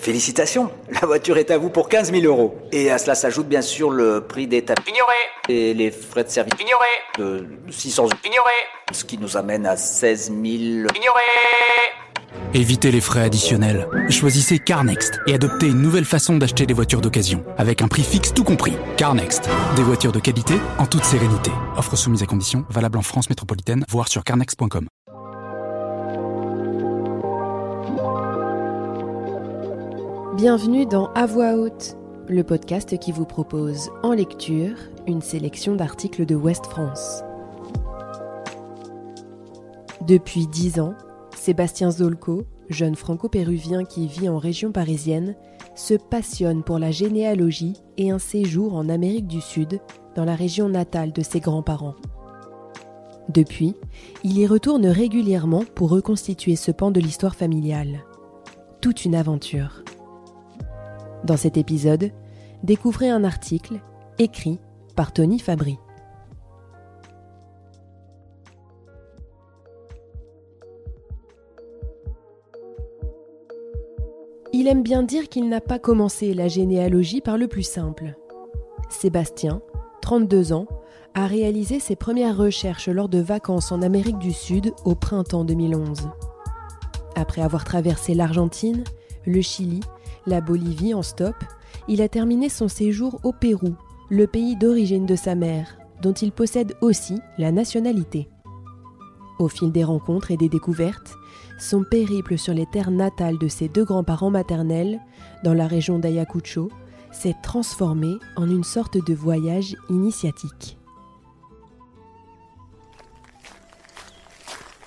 Félicitations, la voiture est à vous pour 15 000 euros. Et à cela s'ajoute bien sûr le prix des tapis. Ignoré Et les frais de service Ignoré de 600 euros. Ignoré Ce qui nous amène à 16 000... Ignoré Évitez les frais additionnels. Choisissez CarNext et adoptez une nouvelle façon d'acheter des voitures d'occasion, avec un prix fixe tout compris. CarNext, des voitures de qualité en toute sérénité. Offre soumise à conditions, valable en France métropolitaine, voire sur carnext.com. Bienvenue dans À voix haute, le podcast qui vous propose en lecture une sélection d'articles de Ouest France. Depuis dix ans, Sébastien Zolko, jeune franco-péruvien qui vit en région parisienne, se passionne pour la généalogie et un séjour en Amérique du Sud, dans la région natale de ses grands-parents. Depuis, il y retourne régulièrement pour reconstituer ce pan de l'histoire familiale. Toute une aventure. Dans cet épisode, découvrez un article écrit par Tony Fabry. Il aime bien dire qu'il n'a pas commencé la généalogie par le plus simple. Sébastien, 32 ans, a réalisé ses premières recherches lors de vacances en Amérique du Sud au printemps 2011. Après avoir traversé l'Argentine, le Chili, la Bolivie en stop, il a terminé son séjour au Pérou, le pays d'origine de sa mère, dont il possède aussi la nationalité. Au fil des rencontres et des découvertes, son périple sur les terres natales de ses deux grands-parents maternels, dans la région d'Ayacucho, s'est transformé en une sorte de voyage initiatique.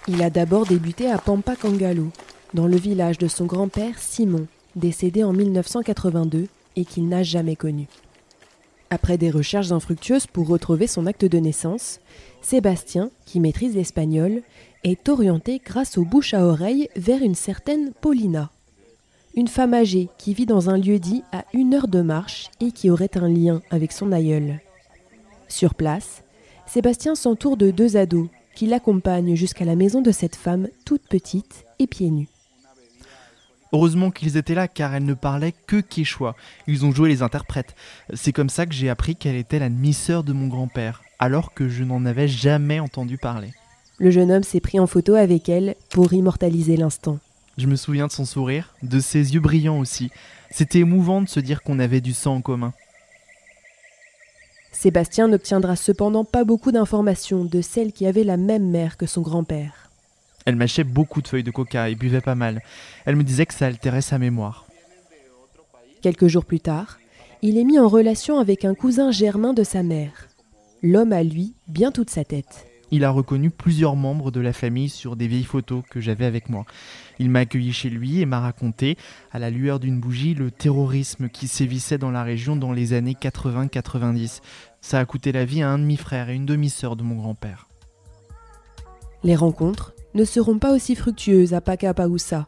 Il a d'abord débuté à Pampacangalo, dans le village de son grand-père Simon, décédé en 1982 et qu'il n'a jamais connu. Après des recherches infructueuses pour retrouver son acte de naissance, Sébastien, qui maîtrise l'espagnol, est orienté grâce aux bouche à oreille vers une certaine Paulina. Une femme âgée qui vit dans un lieu dit à une heure de marche et qui aurait un lien avec son aïeul. Sur place, Sébastien s'entoure de deux ados qui l'accompagnent jusqu'à la maison de cette femme toute petite et pieds nus. Heureusement qu'ils étaient là car elle ne parlait que quechua. Ils ont joué les interprètes. C'est comme ça que j'ai appris qu'elle était la demi-sœur de mon grand-père, alors que je n'en avais jamais entendu parler. Le jeune homme s'est pris en photo avec elle pour immortaliser l'instant. Je me souviens de son sourire, de ses yeux brillants aussi. C'était émouvant de se dire qu'on avait du sang en commun. Sébastien n'obtiendra cependant pas beaucoup d'informations de celle qui avait la même mère que son grand-père. Elle mâchait beaucoup de feuilles de coca et buvait pas mal. Elle me disait que ça altérait sa mémoire. Quelques jours plus tard, il est mis en relation avec un cousin germain de sa mère. L'homme a, lui, bien toute sa tête. Il a reconnu plusieurs membres de la famille sur des vieilles photos que j'avais avec moi. Il m'a accueilli chez lui et m'a raconté, à la lueur d'une bougie, le terrorisme qui sévissait dans la région dans les années 80-90. Ça a coûté la vie à un demi-frère et une demi-sœur de mon grand-père. Les rencontres ne seront pas aussi fructueuses à Pacapausa,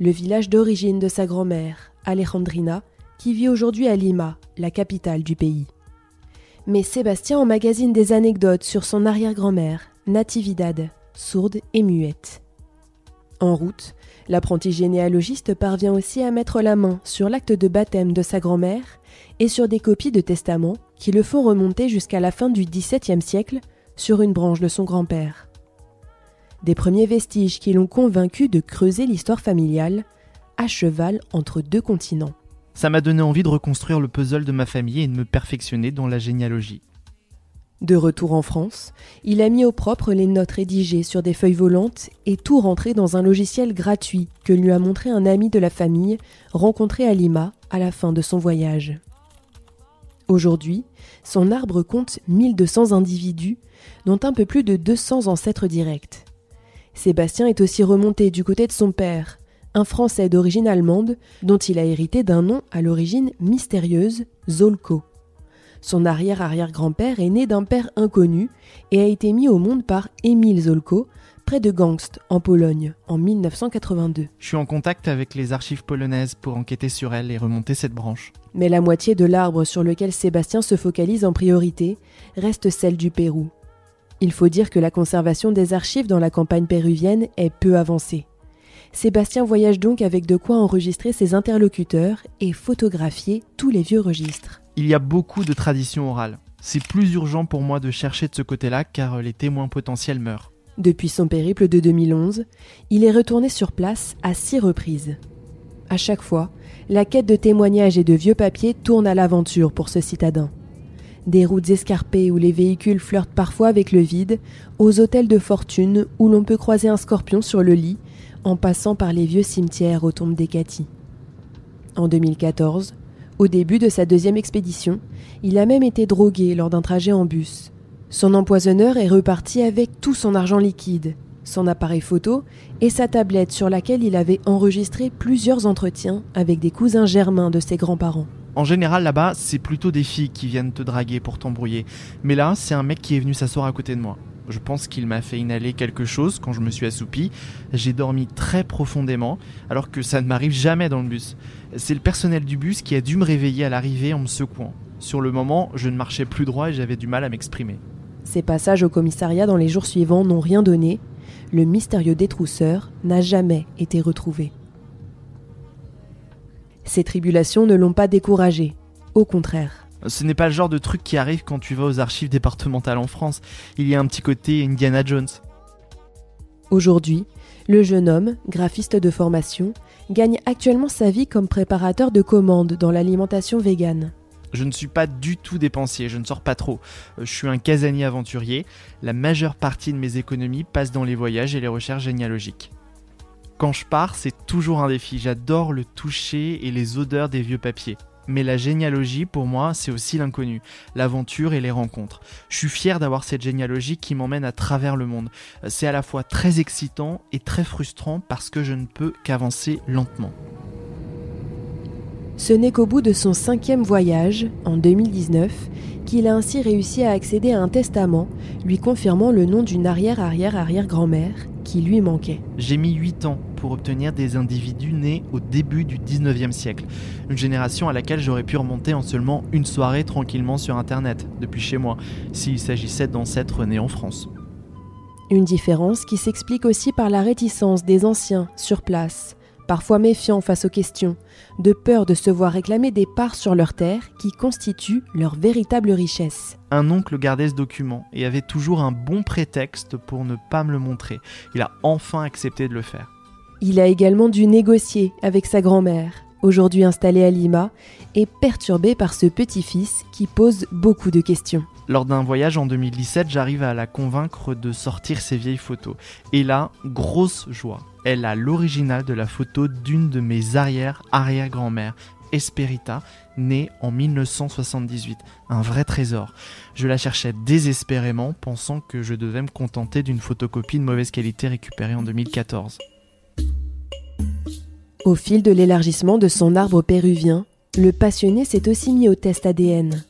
le village d'origine de sa grand-mère, Alejandrina, qui vit aujourd'hui à Lima, la capitale du pays. Mais Sébastien emmagasine des anecdotes sur son arrière-grand-mère, Natividad, sourde et muette. En route, l'apprenti généalogiste parvient aussi à mettre la main sur l'acte de baptême de sa grand-mère et sur des copies de testament qui le font remonter jusqu'à la fin du XVIIe siècle sur une branche de son grand-père. Des premiers vestiges qui l'ont convaincu de creuser l'histoire familiale à cheval entre deux continents. Ça m'a donné envie de reconstruire le puzzle de ma famille et de me perfectionner dans la généalogie. De retour en France, il a mis au propre les notes rédigées sur des feuilles volantes et tout rentré dans un logiciel gratuit que lui a montré un ami de la famille rencontré à Lima à la fin de son voyage. Aujourd'hui, son arbre compte 1200 individus, dont un peu plus de 200 ancêtres directs. Sébastien est aussi remonté du côté de son père, un Français d'origine allemande dont il a hérité d'un nom à l'origine mystérieuse, Zolko. Son arrière-arrière-grand-père est né d'un père inconnu et a été mis au monde par Émile Zolko, près de Gangst, en Pologne, en 1982. Je suis en contact avec les archives polonaises pour enquêter sur elle et remonter cette branche. Mais la moitié de l'arbre sur lequel Sébastien se focalise en priorité reste celle du Pérou. Il faut dire que la conservation des archives dans la campagne péruvienne est peu avancée. Sébastien voyage donc avec de quoi enregistrer ses interlocuteurs et photographier tous les vieux registres. Il y a beaucoup de traditions orales. C'est plus urgent pour moi de chercher de ce côté-là car les témoins potentiels meurent. Depuis son périple de 2011, il est retourné sur place à six reprises. À chaque fois, la quête de témoignages et de vieux papiers tourne à l'aventure pour ce citadin. Des routes escarpées où les véhicules flirtent parfois avec le vide, aux hôtels de fortune où l'on peut croiser un scorpion sur le lit, en passant par les vieux cimetières aux tombes d'Hécatie. En 2014, au début de sa deuxième expédition, il a même été drogué lors d'un trajet en bus. Son empoisonneur est reparti avec tout son argent liquide, son appareil photo et sa tablette sur laquelle il avait enregistré plusieurs entretiens avec des cousins germains de ses grands-parents. En général, là-bas, c'est plutôt des filles qui viennent te draguer pour t'embrouiller. Mais là, c'est un mec qui est venu s'asseoir à côté de moi. Je pense qu'il m'a fait inhaler quelque chose quand je me suis assoupi. J'ai dormi très profondément, alors que ça ne m'arrive jamais dans le bus. C'est le personnel du bus qui a dû me réveiller à l'arrivée en me secouant. Sur le moment, je ne marchais plus droit et j'avais du mal à m'exprimer. Ces passages au commissariat dans les jours suivants n'ont rien donné. Le mystérieux détrousseur n'a jamais été retrouvé. Ces tribulations ne l'ont pas découragé. Au contraire. Ce n'est pas le genre de truc qui arrive quand tu vas aux archives départementales en France. Il y a un petit côté Indiana Jones. Aujourd'hui, le jeune homme, graphiste de formation, gagne actuellement sa vie comme préparateur de commandes dans l'alimentation végane. Je ne suis pas du tout dépensier, je ne sors pas trop. Euh, je suis un casanier aventurier. La majeure partie de mes économies passe dans les voyages et les recherches généalogiques. Quand je pars, c'est toujours un défi. J'adore le toucher et les odeurs des vieux papiers. Mais la généalogie, pour moi, c'est aussi l'inconnu, l'aventure et les rencontres. Je suis fier d'avoir cette généalogie qui m'emmène à travers le monde. C'est à la fois très excitant et très frustrant parce que je ne peux qu'avancer lentement. Ce n'est qu'au bout de son cinquième voyage, en 2019, qu'il a ainsi réussi à accéder à un testament lui confirmant le nom d'une arrière-arrière-arrière-grand-mère qui lui manquait. J'ai mis 8 ans pour obtenir des individus nés au début du 19e siècle, une génération à laquelle j'aurais pu remonter en seulement une soirée tranquillement sur Internet, depuis chez moi, s'il s'agissait d'ancêtres nés en France. Une différence qui s'explique aussi par la réticence des anciens sur place parfois méfiants face aux questions, de peur de se voir réclamer des parts sur leur terre qui constituent leur véritable richesse. Un oncle gardait ce document et avait toujours un bon prétexte pour ne pas me le montrer. Il a enfin accepté de le faire. Il a également dû négocier avec sa grand-mère, aujourd'hui installée à Lima, et perturbé par ce petit-fils qui pose beaucoup de questions. Lors d'un voyage en 2017, j'arrive à la convaincre de sortir ses vieilles photos. Et là, grosse joie. Elle a l'original de la photo d'une de mes arrière-arrière-grand-mères, Esperita, née en 1978. Un vrai trésor. Je la cherchais désespérément, pensant que je devais me contenter d'une photocopie de mauvaise qualité récupérée en 2014. Au fil de l'élargissement de son arbre péruvien, le passionné s'est aussi mis au test ADN.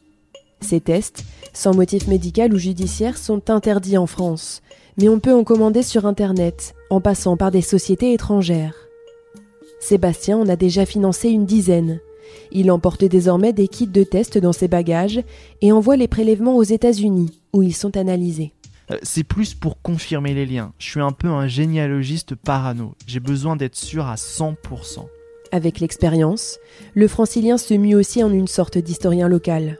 Ces tests, sans motif médical ou judiciaire, sont interdits en France, mais on peut en commander sur Internet, en passant par des sociétés étrangères. Sébastien en a déjà financé une dizaine. Il emporte désormais des kits de tests dans ses bagages et envoie les prélèvements aux États-Unis, où ils sont analysés. Euh, c'est plus pour confirmer les liens. Je suis un peu un généalogiste parano. J'ai besoin d'être sûr à 100%. Avec l'expérience, le francilien se mue aussi en une sorte d'historien local.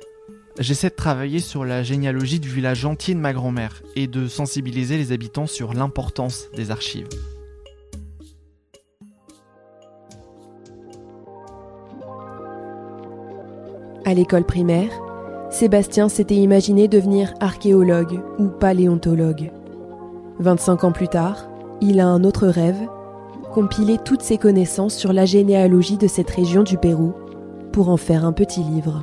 J'essaie de travailler sur la généalogie du village entier de ma grand-mère et de sensibiliser les habitants sur l'importance des archives. À l'école primaire, Sébastien s'était imaginé devenir archéologue ou paléontologue. 25 ans plus tard, il a un autre rêve, compiler toutes ses connaissances sur la généalogie de cette région du Pérou pour en faire un petit livre.